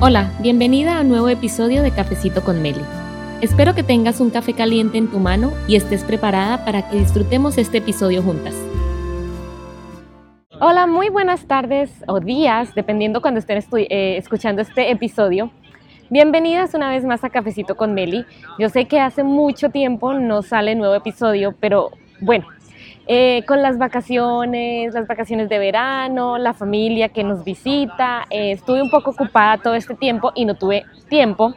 Hola, bienvenida a un nuevo episodio de Cafecito con Meli. Espero que tengas un café caliente en tu mano y estés preparada para que disfrutemos este episodio juntas. Hola, muy buenas tardes o días, dependiendo cuando estén eh, escuchando este episodio. Bienvenidas una vez más a Cafecito con Meli. Yo sé que hace mucho tiempo no sale nuevo episodio, pero bueno, eh, con las vacaciones, las vacaciones de verano, la familia que nos visita. Eh, estuve un poco ocupada todo este tiempo y no tuve tiempo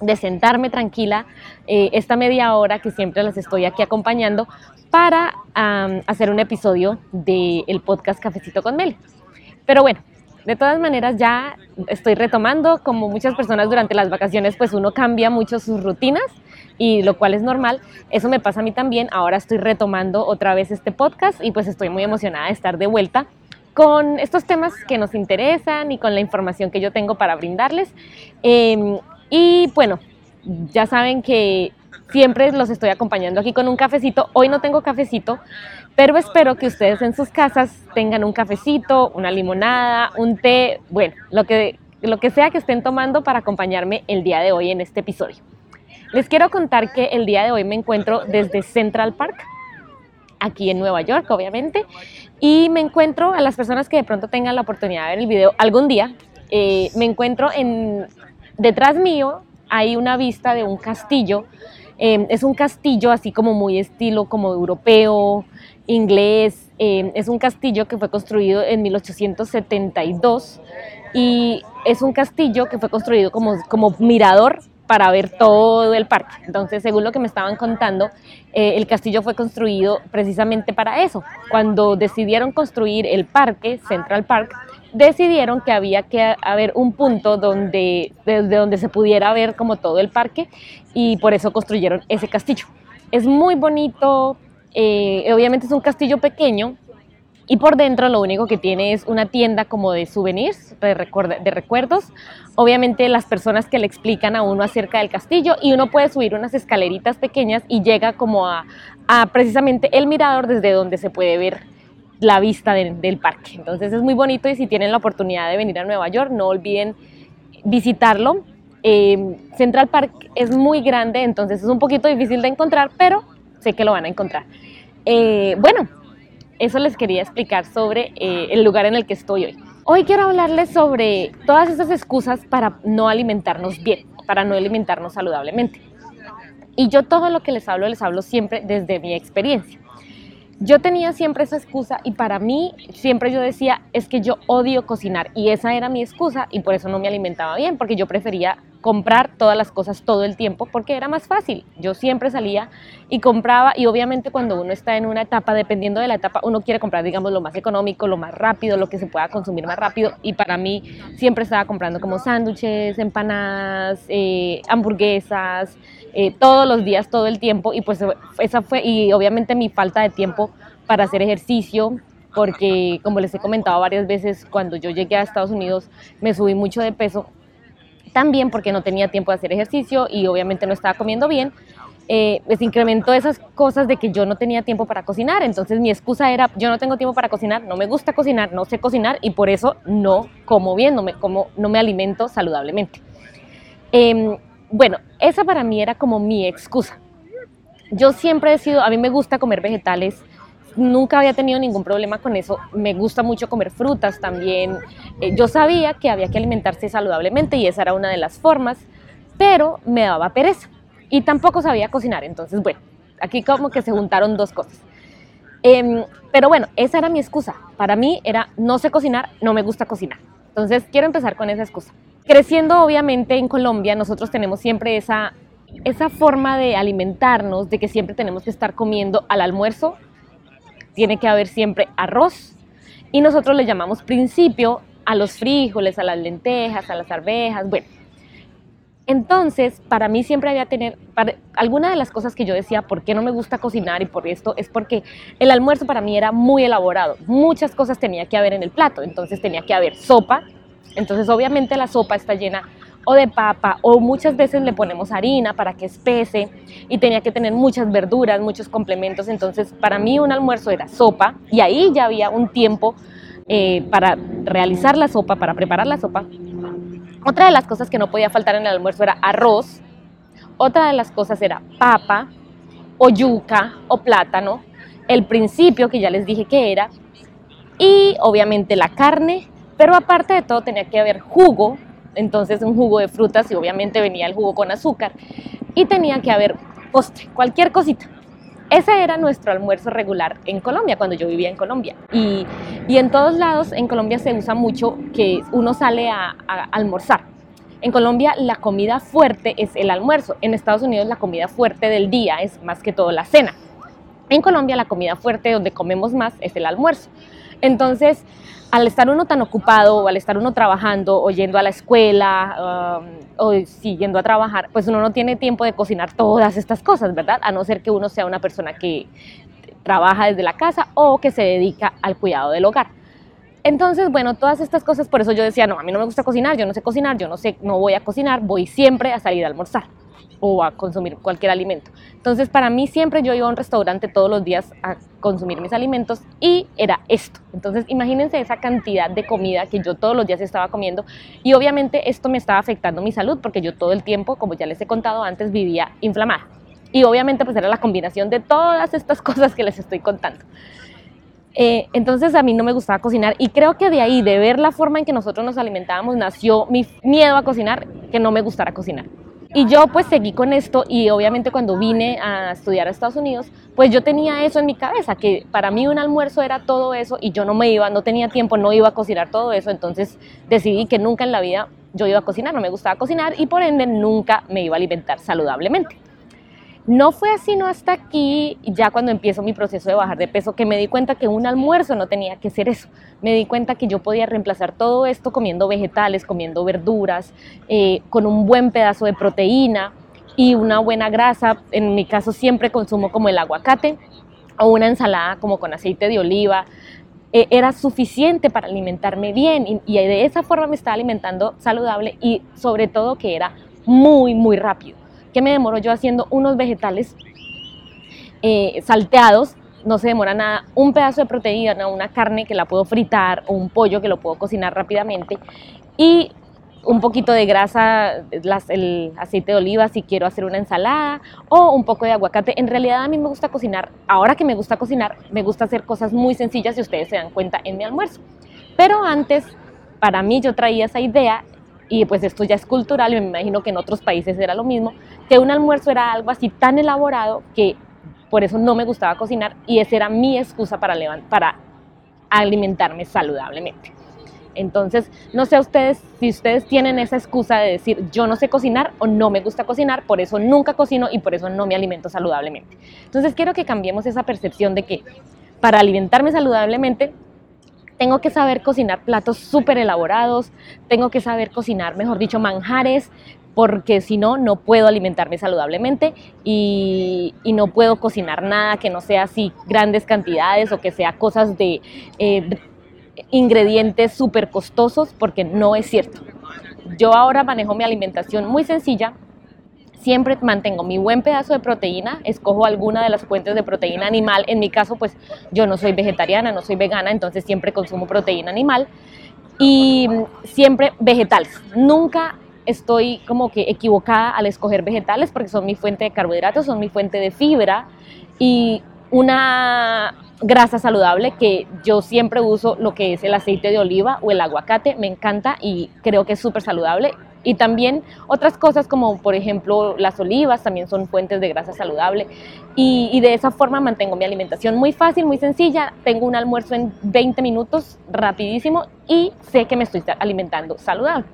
de sentarme tranquila eh, esta media hora que siempre las estoy aquí acompañando para hacer un episodio del podcast Cafecito con Mel. Pero bueno, de todas maneras ya estoy retomando, como muchas personas durante las vacaciones, pues uno cambia mucho sus rutinas y lo cual es normal. Eso me pasa a mí también. Ahora estoy retomando otra vez este podcast y pues estoy muy emocionada de estar de vuelta con estos temas que nos interesan y con la información que yo tengo para brindarles. Em, y bueno, ya saben que siempre los estoy acompañando aquí con un cafecito. Hoy no tengo cafecito, pero espero que ustedes en sus casas tengan un cafecito, una limonada, un té, bueno, lo que, lo que sea que estén tomando para acompañarme el día de hoy en este episodio. Les quiero contar que el día de hoy me encuentro desde Central Park, aquí en Nueva York, obviamente, y me encuentro a las personas que de pronto tengan la oportunidad de ver el video algún día. Eh, me encuentro en detrás mío hay una vista de un castillo. Eh, es un castillo así como muy estilo como europeo, inglés. Eh, es un castillo que fue construido en 1872 y es un castillo que fue construido como, como mirador para ver todo el parque. Entonces, según lo que me estaban contando, eh, el castillo fue construido precisamente para eso. Cuando decidieron construir el parque, Central Park, decidieron que había que haber un punto donde, desde donde se pudiera ver como todo el parque y por eso construyeron ese castillo. Es muy bonito, eh, obviamente es un castillo pequeño, y por dentro lo único que tiene es una tienda como de souvenirs, de, recuerdos. Obviamente las personas que le explican a uno acerca del castillo y uno puede subir unas escaleritas pequeñas y llega como a, precisamente el mirador desde donde se puede ver la vista del parque. Entonces es muy bonito y si tienen la oportunidad de venir a Nueva York, no olviden visitarlo. Eh, Central Park es muy grande, entonces es un poquito difícil de encontrar, pero sé que lo van a encontrar. Eh, bueno, eso les quería explicar sobre eh, el lugar en el que estoy hoy. Hoy quiero hablarles sobre todas esas excusas para no alimentarnos bien, para no alimentarnos saludablemente. Y yo todo lo que les hablo, les hablo siempre desde mi experiencia. Yo tenía siempre esa excusa y para mí siempre yo decía, es que yo odio cocinar y esa era mi excusa y por eso no me alimentaba bien, porque yo prefería comprar todas las cosas todo el tiempo porque era más fácil. Yo siempre salía y compraba y obviamente cuando uno está en una etapa, dependiendo de la etapa, uno quiere comprar, digamos, lo más económico, lo más rápido, lo que se pueda consumir más rápido y para mí siempre estaba comprando como sándwiches, empanadas, eh, hamburguesas, eh, todos los días, todo el tiempo y pues esa fue, y obviamente mi falta de tiempo para hacer ejercicio, porque como les he comentado varias veces, cuando yo llegué a Estados Unidos me subí mucho de peso también porque no tenía tiempo de hacer ejercicio y obviamente no estaba comiendo bien, eh, pues incrementó esas cosas de que yo no tenía tiempo para cocinar. Entonces mi excusa era, yo no tengo tiempo para cocinar, no me gusta cocinar, no sé cocinar y por eso no como bien, no me, como, no me alimento saludablemente. Em, bueno, esa para mí era como mi excusa. Yo siempre he sido, a mí me gusta comer vegetales, nunca había tenido ningún problema con eso. Me gusta mucho comer frutas también. Eh, yo sabía que había que alimentarse saludablemente y esa era una de las formas, pero me daba pereza y tampoco sabía cocinar. Entonces, bueno, aquí como que se juntaron dos cosas. Em, pero bueno, esa era mi excusa. Para mí era no sé cocinar, no me gusta cocinar. Entonces, quiero empezar con esa excusa. Creciendo, obviamente, en Colombia, nosotros tenemos siempre esa, esa forma de alimentarnos, de que siempre tenemos que estar comiendo al almuerzo, tiene que haber siempre arroz y nosotros le llamamos principio a los frijoles, a las lentejas, a las arvejas, bueno. Entonces, para mí siempre había tener, alguna de las cosas que yo decía, ¿por qué no me gusta cocinar y por esto? Es porque el almuerzo para mí era muy elaborado, muchas cosas tenía que haber en el plato, entonces tenía que haber sopa, entonces obviamente la sopa está llena o de papa o muchas veces le ponemos harina para que espese y tenía que tener muchas verduras, muchos complementos. Entonces para mí un almuerzo era sopa y ahí ya había un tiempo eh, para realizar la sopa, para preparar la sopa. Otra de las cosas que no podía faltar en el almuerzo era arroz. Otra de las cosas era papa o yuca o plátano. El principio que ya les dije que era. Y obviamente la carne. Pero aparte de todo tenía que haber jugo. Entonces un jugo de frutas y obviamente venía el jugo con azúcar. Y tenía que haber postre, cualquier cosita. Ese era nuestro almuerzo regular en Colombia, cuando yo vivía en Colombia. Y, en todos lados en Colombia se usa mucho que uno sale a, almorzar. En Colombia la comida fuerte es el almuerzo. En Estados Unidos la comida fuerte del día es más que todo la cena. En Colombia la comida fuerte donde comemos más es el almuerzo. Entonces, al estar uno tan ocupado o al estar uno trabajando o yendo a la escuela um, o siguiendo a trabajar, pues uno no tiene tiempo de cocinar todas estas cosas, ¿verdad? A no ser que uno sea una persona que trabaja desde la casa o que se dedica al cuidado del hogar. Entonces, bueno, todas estas cosas, por eso yo decía, no, a mí no me gusta cocinar, yo no sé cocinar, yo no sé, no voy a cocinar, voy siempre a salir a almorzar o a consumir cualquier alimento. Entonces, para mí siempre yo iba a un restaurante todos los días a consumir mis alimentos y era esto. Entonces, imagínense esa cantidad de comida que yo todos los días estaba comiendo y obviamente esto me estaba afectando mi salud porque yo todo el tiempo, como ya les he contado antes, vivía inflamada. Y obviamente pues era la combinación de todas estas cosas que les estoy contando. Eh, entonces a mí no me gustaba cocinar y creo que de ahí, de ver la forma en que nosotros nos alimentábamos, nació mi miedo a cocinar, que no me gustara cocinar. Y yo pues seguí con esto y obviamente cuando vine a estudiar a Estados Unidos, pues yo tenía eso en mi cabeza, que para mí un almuerzo era todo eso y yo no me iba, no tenía tiempo, no iba a cocinar todo eso, entonces decidí que nunca en la vida yo iba a cocinar, no me gustaba cocinar y por ende nunca me iba a alimentar saludablemente. No fue así, no hasta aquí, ya cuando empiezo mi proceso de bajar de peso, que me di cuenta que un almuerzo no tenía que ser eso. Me di cuenta que yo podía reemplazar todo esto comiendo vegetales, comiendo verduras, eh, con un buen pedazo de proteína y una buena grasa. En mi caso siempre consumo como el aguacate o una ensalada como con aceite de oliva. Eh, era suficiente para alimentarme bien y, y de esa forma me estaba alimentando saludable y sobre todo que era muy, muy rápido que me demoro yo haciendo unos vegetales eh, salteados, no se demora nada, un pedazo de proteína, una carne que la puedo fritar o un pollo que lo puedo cocinar rápidamente y un poquito de grasa, el aceite de oliva si quiero hacer una ensalada o un poco de aguacate. En realidad a mí me gusta cocinar, ahora que me gusta cocinar, me gusta hacer cosas muy sencillas si ustedes se dan cuenta en mi almuerzo. Pero antes, para mí yo traía esa idea y pues esto ya es cultural y me imagino que en otros países era lo mismo, que un almuerzo era algo así tan elaborado que por eso no me gustaba cocinar y esa era mi excusa para, alimentarme saludablemente. Entonces, no sé ustedes si ustedes tienen esa excusa de decir yo no sé cocinar o no me gusta cocinar, por eso nunca cocino y por eso no me alimento saludablemente. Entonces, quiero que cambiemos esa percepción de que para alimentarme saludablemente tengo que saber cocinar platos súper elaborados, tengo que saber cocinar, mejor dicho, manjares, porque si no, no puedo alimentarme saludablemente y, no puedo cocinar nada que no sea así grandes cantidades o que sea cosas de eh, ingredientes súper costosos, porque no es cierto. Yo ahora manejo mi alimentación muy sencilla, siempre mantengo mi buen pedazo de proteína, escojo alguna de las fuentes de proteína animal. En mi caso, pues yo no soy vegetariana, no soy vegana, entonces siempre consumo proteína animal y siempre vegetales. Nunca estoy como que equivocada al escoger vegetales porque son mi fuente de carbohidratos, son mi fuente de fibra y una grasa saludable que yo siempre uso lo que es el aceite de oliva o el aguacate, me encanta y creo que es súper saludable y también otras cosas como por ejemplo las olivas también son fuentes de grasa saludable y, de esa forma mantengo mi alimentación muy fácil, muy sencilla. Tengo un almuerzo en 20 minutos rapidísimo y sé que me estoy alimentando saludable.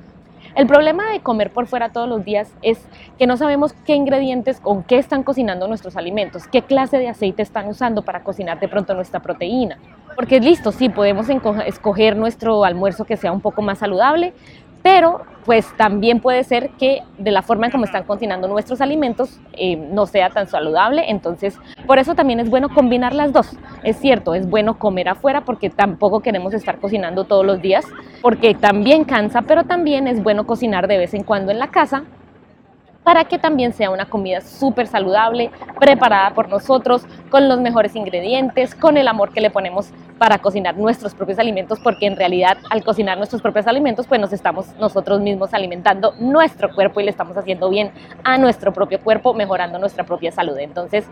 El problema de comer por fuera todos los días es que no sabemos qué ingredientes, con qué están cocinando nuestros alimentos, qué clase de aceite están usando para cocinar de pronto nuestra proteína. Porque listo, sí, podemos escoger nuestro almuerzo que sea un poco más saludable, pero pues también puede ser que de la forma en como están cocinando nuestros alimentos eh, no sea tan saludable. Entonces, por eso también es bueno combinar las dos. Es cierto, es bueno comer afuera porque tampoco queremos estar cocinando todos los días, porque también cansa, pero también es bueno cocinar de vez en cuando en la casa para que también sea una comida súper saludable, preparada por nosotros, con los mejores ingredientes, con el amor que le ponemos para cocinar nuestros propios alimentos, porque en realidad al cocinar nuestros propios alimentos, pues nos estamos nosotros mismos alimentando nuestro cuerpo y le estamos haciendo bien a nuestro propio cuerpo, mejorando nuestra propia salud. Entonces,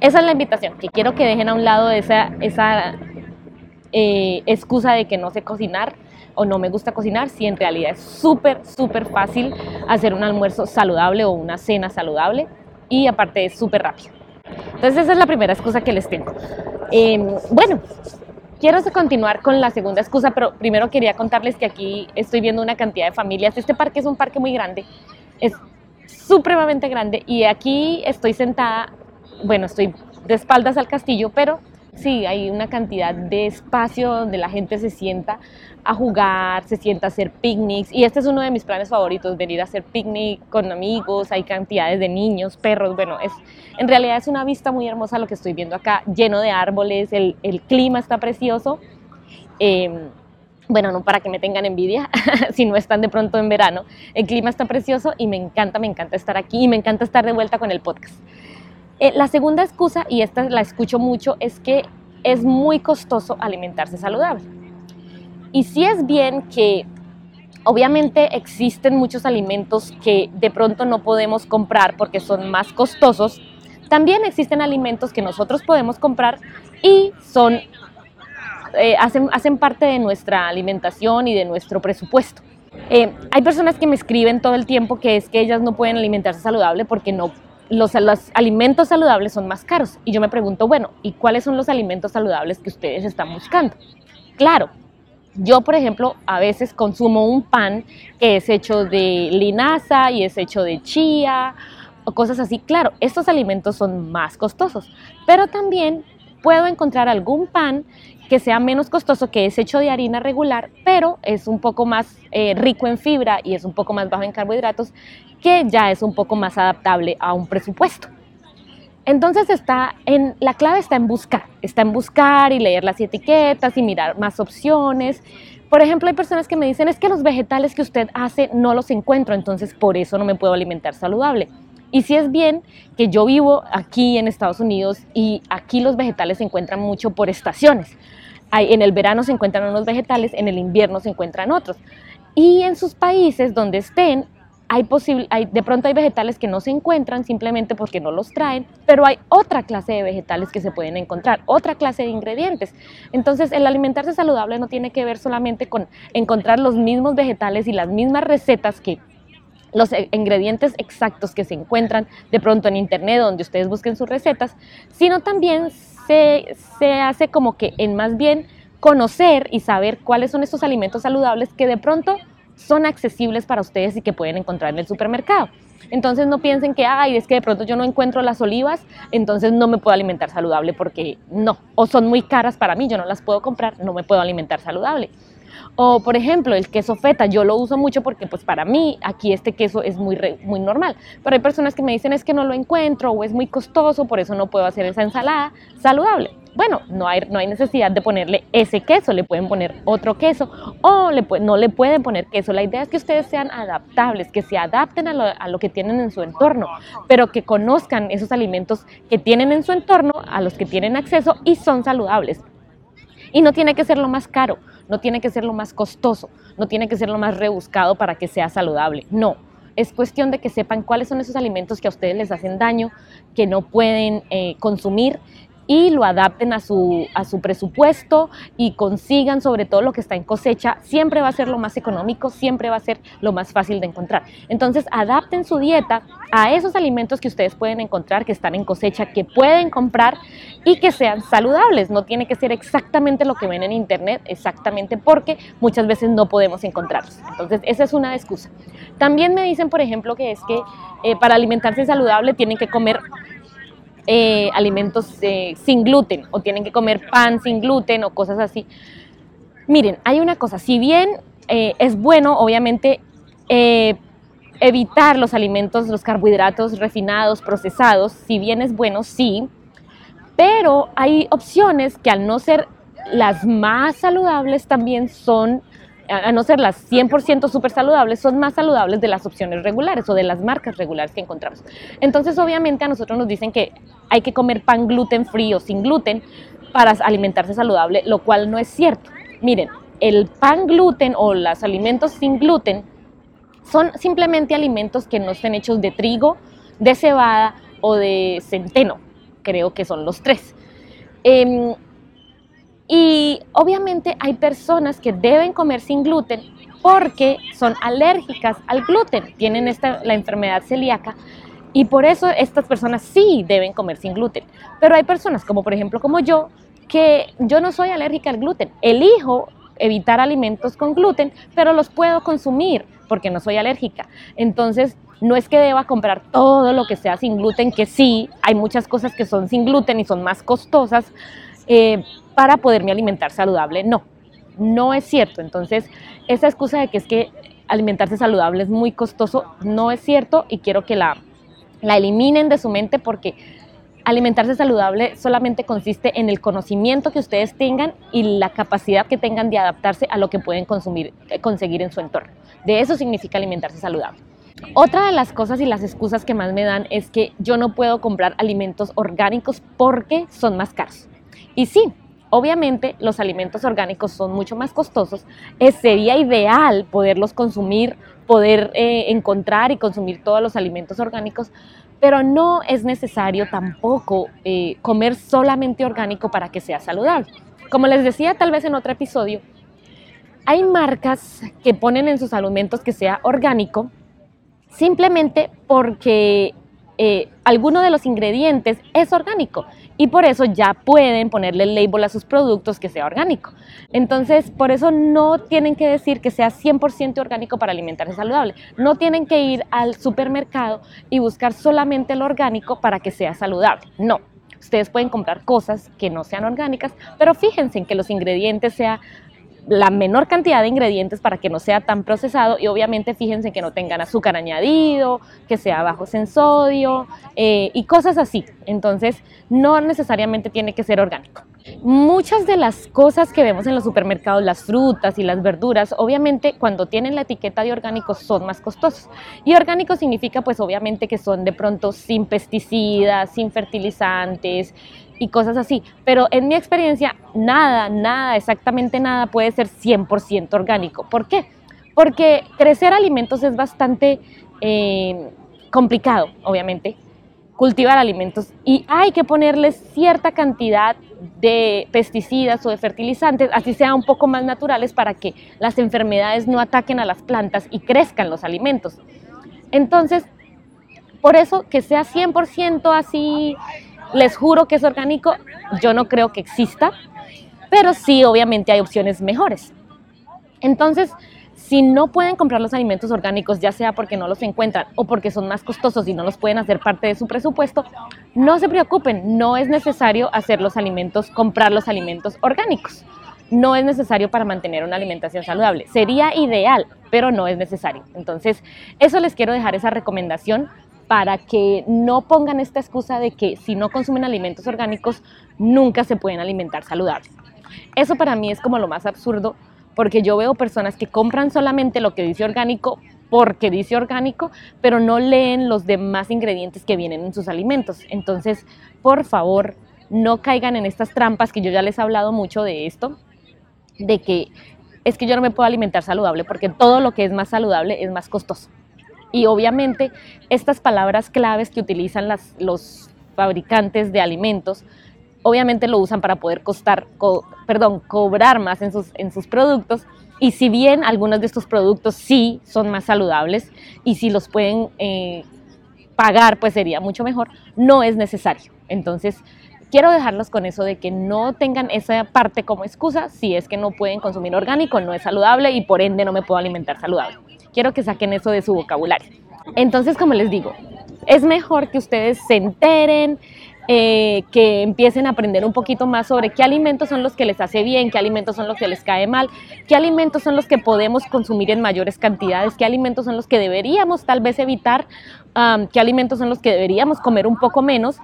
esa es la invitación, que quiero que dejen a un lado esa, esa eh, excusa de que no sé cocinar o no me gusta cocinar, si en realidad es súper, súper fácil hacer un almuerzo saludable o una cena saludable y aparte es súper rápido. Entonces esa es la primera excusa que les tengo. Em, bueno, quiero continuar con la segunda excusa, pero primero quería contarles que aquí estoy viendo una cantidad de familias. Este parque es un parque muy grande, es supremamente grande y aquí estoy sentada, bueno, estoy de espaldas al castillo, pero Sí, hay una cantidad de espacio donde la gente se sienta a jugar, se sienta a hacer picnics y este es uno de mis planes favoritos, venir a hacer picnic con amigos, hay cantidades de niños, perros, bueno, es, en realidad es una vista muy hermosa lo que estoy viendo acá, lleno de árboles, el, clima está precioso. Em, bueno, no para que me tengan envidia, si no están de pronto en verano, el clima está precioso y me encanta, me encanta estar aquí y me encanta estar de vuelta con el podcast. Eh, la segunda excusa, y esta la escucho mucho, es que es muy costoso alimentarse saludable. Y sí es bien que obviamente existen muchos alimentos que de pronto no podemos comprar porque son más costosos. También existen alimentos que nosotros podemos comprar y son, eh, hacen, hacen, parte de nuestra alimentación y de nuestro presupuesto. Eh, hay personas que me escriben todo el tiempo que es que ellas no pueden alimentarse saludable porque no los, alimentos saludables son más caros. Y yo me pregunto, bueno, ¿y cuáles son los alimentos saludables que ustedes están buscando? Claro, yo, por ejemplo, a veces consumo un pan que es hecho de linaza y es hecho de chía o cosas así. Claro, estos alimentos son más costosos, pero también puedo encontrar algún pan que sea menos costoso, que es hecho de harina regular, pero es un poco más eh, rico en fibra y es un poco más bajo en carbohidratos, que ya es un poco más adaptable a un presupuesto. Entonces está en, la clave está en buscar, está en buscar y leer las etiquetas y mirar más opciones. Por ejemplo, hay personas que me dicen, es que los vegetales que usted hace no los encuentro, entonces por eso no me puedo alimentar saludable. Y si es bien que yo vivo aquí en Estados Unidos y aquí los vegetales se encuentran mucho por estaciones. en el verano se encuentran unos vegetales, en el invierno se encuentran otros. Y en sus países donde estén, hay hay, de pronto hay vegetales que no se encuentran simplemente porque no los traen, pero hay otra clase de vegetales que se pueden encontrar, otra clase de ingredientes. Entonces, el alimentarse saludable no tiene que ver solamente con encontrar los mismos vegetales y las mismas recetas que los e, ingredientes exactos que se encuentran de pronto en internet donde ustedes busquen sus recetas, sino también se, se hace como que en más bien conocer y saber cuáles son estos alimentos saludables que de pronto son accesibles para ustedes y que pueden encontrar en el supermercado. Entonces no piensen que, ay, es que de pronto yo no encuentro las olivas, entonces no me puedo alimentar saludable porque no, o son muy caras para mí, yo no las puedo comprar, no me puedo alimentar saludable. O por ejemplo, el queso feta, yo lo uso mucho porque pues para mí aquí este queso es muy, muy normal. Pero hay personas que me dicen es que no lo encuentro o es muy costoso, por eso no puedo hacer esa ensalada saludable. Bueno, no hay, no hay necesidad de ponerle ese queso, le pueden poner otro queso o le, no le pueden poner queso. La idea es que ustedes sean adaptables, que se adapten a lo, a lo que tienen en su entorno, pero que conozcan esos alimentos que tienen en su entorno, a los que tienen acceso y son saludables. Y no tiene que ser lo más caro no tiene que ser lo más costoso, no tiene que ser lo más rebuscado para que sea saludable. No, es cuestión de que sepan cuáles son esos alimentos que a ustedes les hacen daño, que no pueden eh, consumir y lo adapten a su, a su presupuesto y consigan sobre todo lo que está en cosecha, siempre va a ser lo más económico, siempre va a ser lo más fácil de encontrar. Entonces, adapten su dieta a esos alimentos que ustedes pueden encontrar, que están en cosecha, que pueden comprar y que sean saludables. No tiene que ser exactamente lo que ven en internet, exactamente porque muchas veces no podemos encontrarlos. Entonces, esa es una excusa. También me dicen, por ejemplo, que es que eh, para alimentarse saludable tienen que comer eh, alimentos eh, sin gluten o tienen que comer pan sin gluten o cosas así. Miren, hay una cosa, si bien eh, es bueno, obviamente, evitar los alimentos, los carbohidratos refinados, procesados, si bien es bueno, sí, pero hay opciones que al no ser las más saludables también son a no ser las 100% súper saludables, son más saludables de las opciones regulares o de las marcas regulares que encontramos. Entonces, obviamente, a nosotros nos dicen que hay que comer pan gluten free o sin gluten para alimentarse saludable, lo cual no es cierto. Miren, el pan gluten o los alimentos sin gluten son simplemente alimentos que no estén hechos de trigo, de cebada o de centeno. Creo que son los tres. Em, y obviamente hay personas que deben comer sin gluten porque son alérgicas al gluten, tienen esta, la enfermedad celíaca y por eso estas personas sí deben comer sin gluten. Pero hay personas como por ejemplo como yo, que yo no soy alérgica al gluten, elijo evitar alimentos con gluten, pero los puedo consumir porque no soy alérgica. Entonces, no es que deba comprar todo lo que sea sin gluten, que sí, hay muchas cosas que son sin gluten y son más costosas eh, para poderme alimentar saludable. No, no es cierto. Entonces, esa excusa de que es que alimentarse saludable es muy costoso, no es cierto y quiero que la, la eliminen de su mente porque alimentarse saludable solamente consiste en el conocimiento que ustedes tengan y la capacidad que tengan de adaptarse a lo que pueden consumir, eh, conseguir en su entorno. De eso significa alimentarse saludable. Otra de las cosas y las excusas que más me dan es que yo no puedo comprar alimentos orgánicos porque son más caros. Y sí, obviamente los alimentos orgánicos son mucho más costosos. sería ideal poderlos consumir, poder eh, encontrar y consumir todos los alimentos orgánicos, pero no es necesario tampoco eh, comer solamente orgánico para que sea saludable. Como les decía tal vez en otro episodio, hay marcas que ponen en sus alimentos que sea orgánico simplemente porque eh, alguno de los ingredientes es orgánico y por eso ya pueden ponerle el label a sus productos que sea orgánico. Entonces, por eso no tienen que decir que sea 100% orgánico para alimentarse saludable. No tienen que ir al supermercado y buscar solamente lo orgánico para que sea saludable. No. Ustedes pueden comprar cosas que no sean orgánicas, pero fíjense en que los ingredientes sean la menor cantidad de ingredientes para que no sea tan procesado y obviamente fíjense que no tengan azúcar añadido, que sea bajo en sodio eh, y cosas así. Entonces no necesariamente tiene que ser orgánico. Muchas de las cosas que vemos en los supermercados, las frutas y las verduras, obviamente cuando tienen la etiqueta de orgánicos son más costosos. Y orgánico significa pues obviamente que son de pronto sin pesticidas, sin fertilizantes, y cosas así. Pero en mi experiencia, nada, nada, exactamente nada puede ser 100% orgánico. ¿Por qué? Porque crecer alimentos es bastante eh, complicado, obviamente, cultivar alimentos y hay que ponerles cierta cantidad de pesticidas o de fertilizantes, así sean un poco más naturales para que las enfermedades no ataquen a las plantas y crezcan los alimentos. Entonces, por eso que sea 100% así les juro que es orgánico, yo no creo que exista, pero sí, obviamente hay opciones mejores. Entonces, si no pueden comprar los alimentos orgánicos, ya sea porque no los encuentran o porque son más costosos y no los pueden hacer parte de su presupuesto, no se preocupen, no es necesario hacer los alimentos, comprar los alimentos orgánicos. No es necesario para mantener una alimentación saludable. Sería ideal, pero no es necesario. Entonces, eso les quiero dejar esa recomendación para que no pongan esta excusa de que si no consumen alimentos orgánicos nunca se pueden alimentar saludable. Eso para mí es como lo más absurdo porque yo veo personas que compran solamente lo que dice orgánico porque dice orgánico, pero no leen los demás ingredientes que vienen en sus alimentos. Entonces, por favor, no caigan en estas trampas que yo ya les he hablado mucho de esto, de que es que yo no me puedo alimentar saludable porque todo lo que es más saludable es más costoso. Y obviamente estas palabras claves que utilizan los fabricantes de alimentos, obviamente lo usan para poder costar, perdón, cobrar más en sus, en sus productos. Y si bien algunos de estos productos sí son más saludables y si los pueden eh, pagar, pues sería mucho mejor, no es necesario. Entonces, quiero dejarlos con eso de que no tengan esa parte como excusa si es que no pueden consumir orgánico, no es saludable y por ende no me puedo alimentar saludable. Quiero que saquen eso de su vocabulario. Entonces, como les digo, es mejor que ustedes se enteren, eh, que empiecen a aprender un poquito más sobre qué alimentos son los que les hace bien, qué alimentos son los que les cae mal, qué alimentos son los que podemos consumir en mayores cantidades, qué alimentos son los que deberíamos tal vez evitar, qué alimentos son los que deberíamos comer un poco menos.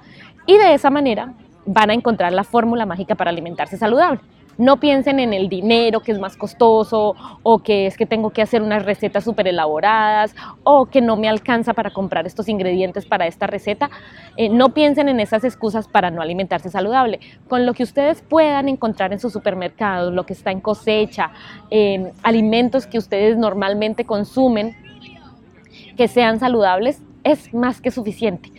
Y de esa manera van a encontrar la fórmula mágica para alimentarse saludable. No piensen en el dinero que es más costoso o que es que tengo que hacer unas recetas súper elaboradas o que no me alcanza para comprar estos ingredientes para esta receta. Eh, no piensen en esas excusas para no alimentarse saludable. Con lo que ustedes puedan encontrar en sus supermercados, lo que está en cosecha, eh, alimentos que ustedes normalmente consumen, que sean saludables, es más que suficiente.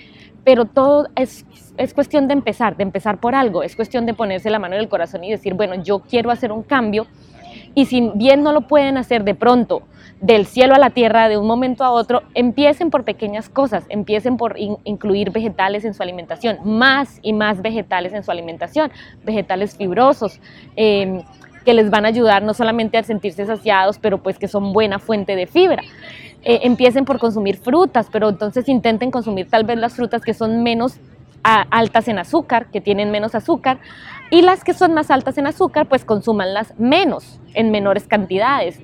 Pero todo es, es cuestión de empezar, de empezar por algo, es cuestión de ponerse la mano en el corazón y decir, bueno, yo quiero hacer un cambio y si bien no lo pueden hacer de pronto, del cielo a la tierra, de un momento a otro, empiecen por pequeñas cosas, empiecen por incluir vegetales en su alimentación, más y más vegetales en su alimentación, vegetales fibrosos. Em, que les van a ayudar no solamente a sentirse saciados, pero pues que son buena fuente de fibra. Eh, empiecen por consumir frutas, pero entonces intenten consumir tal vez las frutas que son menos altas en azúcar, que tienen menos azúcar, y las que son más altas en azúcar, pues consúmanlas menos, en menores cantidades.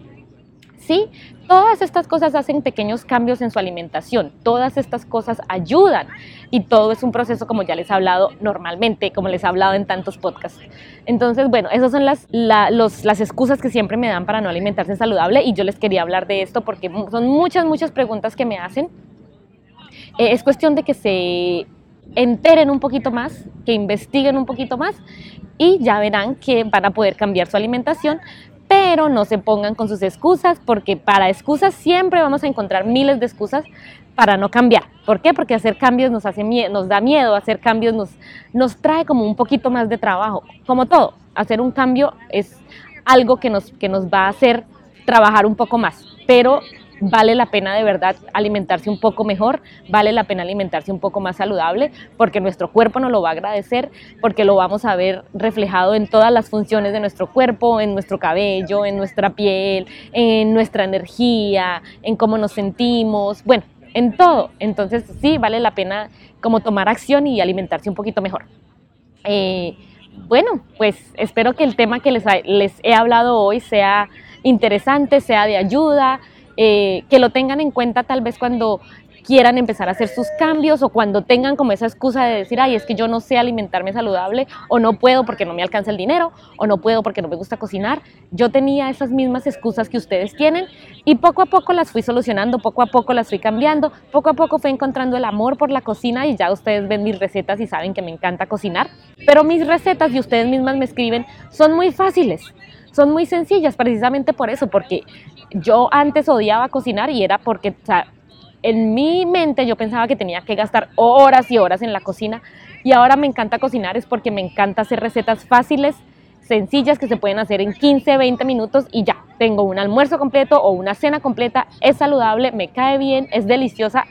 ¿Sí? Todas estas cosas hacen pequeños cambios en su alimentación, todas estas cosas ayudan y todo es un proceso como ya les he hablado normalmente, como les he hablado en tantos podcasts. Entonces, bueno, esas son las, las excusas que siempre me dan para no alimentarse saludable y yo les quería hablar de esto porque son muchas, muchas preguntas que me hacen. Eh, es cuestión de que se enteren un poquito más, que investiguen un poquito más y ya verán que van a poder cambiar su alimentación, pero no se pongan con sus excusas, porque para excusas siempre vamos a encontrar miles de excusas para no cambiar. ¿Por qué? Porque hacer cambios nos, hace nos da miedo, hacer cambios nos, nos trae como un poquito más de trabajo. Como todo, hacer un cambio es algo que nos, que nos va a hacer trabajar un poco más, pero vale la pena de verdad alimentarse un poco mejor, vale la pena alimentarse un poco más saludable, porque nuestro cuerpo nos lo va a agradecer, porque lo vamos a ver reflejado en todas las funciones de nuestro cuerpo, en nuestro cabello, en nuestra piel, en nuestra energía, en cómo nos sentimos, bueno, en todo. Entonces sí, vale la pena como tomar acción y alimentarse un poquito mejor. Eh, bueno, pues espero que el tema que les, les he hablado hoy sea interesante, sea de ayuda, eh, que lo tengan en cuenta tal vez cuando quieran empezar a hacer sus cambios o cuando tengan como esa excusa de decir, ay, es que yo no sé alimentarme saludable o no puedo porque no me alcanza el dinero o no puedo porque no me gusta cocinar. Yo tenía esas mismas excusas que ustedes tienen y poco a poco las fui solucionando, poco a poco las fui cambiando, poco a poco fui encontrando el amor por la cocina y ya ustedes ven mis recetas y saben que me encanta cocinar. Pero mis recetas, y ustedes mismas me escriben, son muy fáciles son muy sencillas precisamente por eso, porque yo antes odiaba cocinar y era porque en mi mente yo pensaba que tenía que gastar horas y horas en la cocina y ahora me encanta cocinar es porque me encanta hacer recetas fáciles, sencillas que se pueden hacer en 15, 20 minutos y ya, tengo un almuerzo completo o una cena completa, es saludable, me cae bien, es deliciosa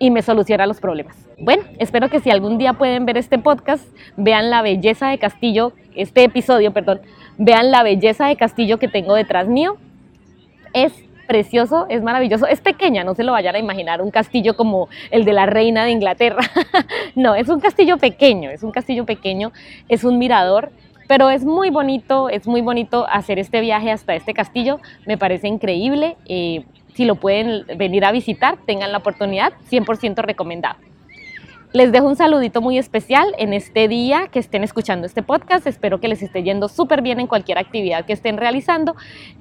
y me soluciona los problemas. Bueno, espero que si algún día pueden ver este podcast, vean la belleza de Castillo, este episodio, perdón, Vean la belleza de castillo que tengo detrás mío. Es precioso, es maravilloso. Es pequeña, no se lo vayan a imaginar un castillo como el de la reina de Inglaterra. no, es un castillo pequeño, es un castillo pequeño, es un mirador, pero es muy bonito, es muy bonito hacer este viaje hasta este castillo. Me parece increíble. Eh, si lo pueden venir a visitar, tengan la oportunidad, 100% recomendado. Les dejo un saludito muy especial en este día que estén escuchando este podcast. Espero que les esté yendo súper bien en cualquier actividad que estén realizando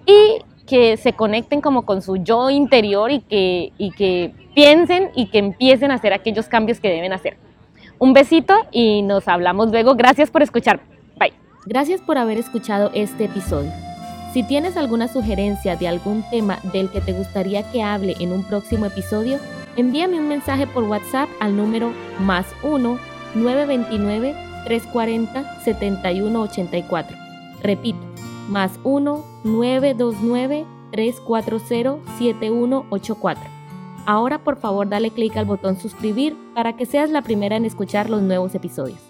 y que se conecten como con su yo interior y que, y que piensen y que empiecen a hacer aquellos cambios que deben hacer. Un besito y nos hablamos luego. Gracias por escuchar. Bye. Gracias por haber escuchado este episodio. Si tienes alguna sugerencia de algún tema del que te gustaría que hable en un próximo episodio, envíame un mensaje por WhatsApp al número más 1 929 340 7184. Repito, más 1 929 340 7184. Ahora por favor dale clic al botón suscribir para que seas la primera en escuchar los nuevos episodios.